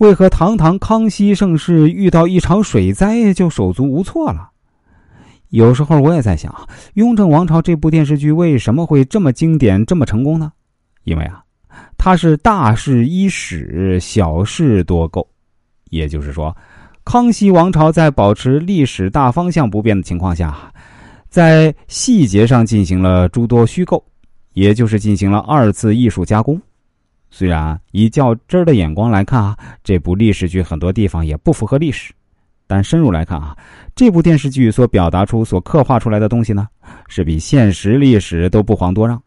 为何堂堂康熙盛世遇到一场水灾就手足无措了？有时候我也在想，《雍正王朝》这部电视剧为什么会这么经典、这么成功呢？因为啊，它是大事一史，小事多构。也就是说，康熙王朝在保持历史大方向不变的情况下，在细节上进行了诸多虚构，也就是进行了二次艺术加工。虽然以较真儿的眼光来看啊，这部历史剧很多地方也不符合历史。但深入来看啊，这部电视剧所表达出、所刻画出来的东西呢，是比现实历史都不遑多让，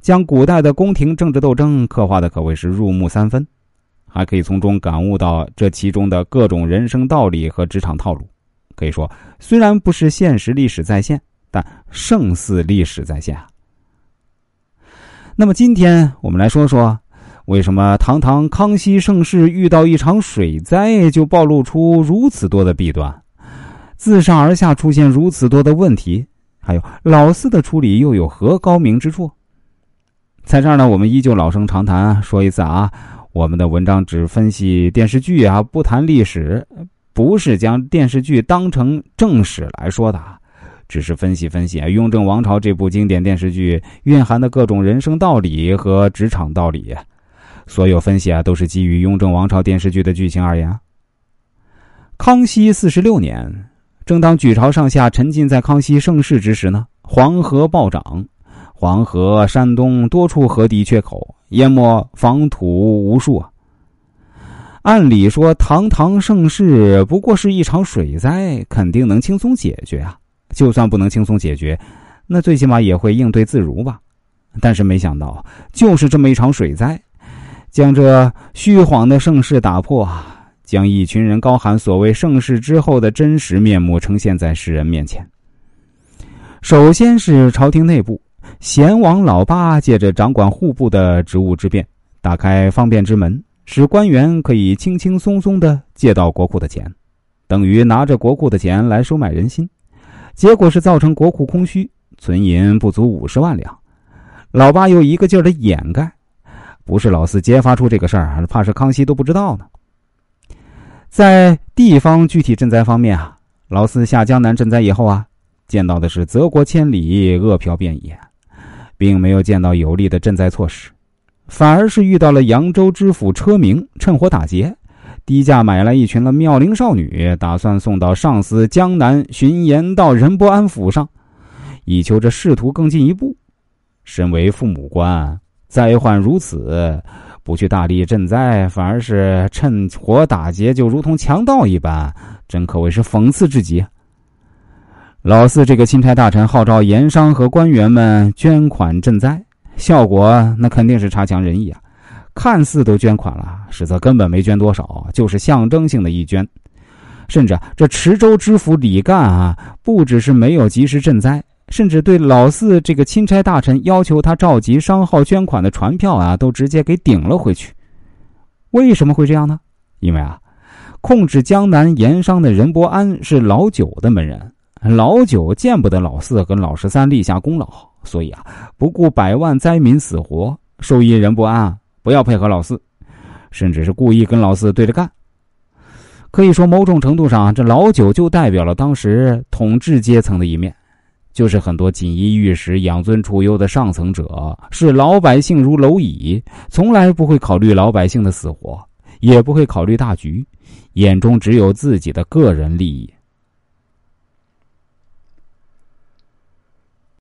将古代的宫廷政治斗争刻画的可谓是入木三分，还可以从中感悟到这其中的各种人生道理和职场套路。可以说，虽然不是现实历史再现，但胜似历史再现啊。那么今天我们来说说。为什么堂堂康熙盛世遇到一场水灾就暴露出如此多的弊端，自上而下出现如此多的问题？还有老四的处理又有何高明之处？在这儿呢，我们依旧老生常谈，说一次啊，我们的文章只分析电视剧啊，不谈历史，不是将电视剧当成正史来说的，只是分析分析《雍正王朝》这部经典电视剧蕴含的各种人生道理和职场道理。所有分析啊，都是基于《雍正王朝》电视剧的剧情而言。康熙四十六年，正当举朝上下沉浸在康熙盛世之时呢，黄河暴涨，黄河山东多处河堤缺口，淹没房土无数啊。按理说，堂堂盛世不过是一场水灾，肯定能轻松解决啊。就算不能轻松解决，那最起码也会应对自如吧。但是没想到，就是这么一场水灾。将这虚晃的盛世打破，将一群人高喊所谓盛世之后的真实面目呈现在世人面前。首先是朝廷内部，贤王老八借着掌管户部的职务之便，打开方便之门，使官员可以轻轻松松的借到国库的钱，等于拿着国库的钱来收买人心。结果是造成国库空虚，存银不足五十万两。老八又一个劲儿的掩盖。不是老四揭发出这个事儿，怕是康熙都不知道呢。在地方具体赈灾方面啊，老四下江南赈灾以后啊，见到的是泽国千里，饿殍遍野，并没有见到有力的赈灾措施，反而是遇到了扬州知府车明趁火打劫，低价买来一群了妙龄少女，打算送到上司江南巡盐道任伯安府上，以求这仕途更进一步。身为父母官。灾患如此，不去大力赈灾，反而是趁火打劫，就如同强盗一般，真可谓是讽刺至极。老四这个钦差大臣号召盐商和官员们捐款赈灾，效果那肯定是差强人意啊！看似都捐款了，实则根本没捐多少，就是象征性的一捐。甚至这池州知府李干啊，不只是没有及时赈灾。甚至对老四这个钦差大臣要求他召集商号捐款的传票啊，都直接给顶了回去。为什么会这样呢？因为啊，控制江南盐商的任伯安是老九的门人，老九见不得老四跟老十三立下功劳，所以啊，不顾百万灾民死活，授意任伯安不要配合老四，甚至是故意跟老四对着干。可以说，某种程度上，这老九就代表了当时统治阶层的一面。就是很多锦衣玉食、养尊处优的上层者，视老百姓如蝼蚁，从来不会考虑老百姓的死活，也不会考虑大局，眼中只有自己的个人利益。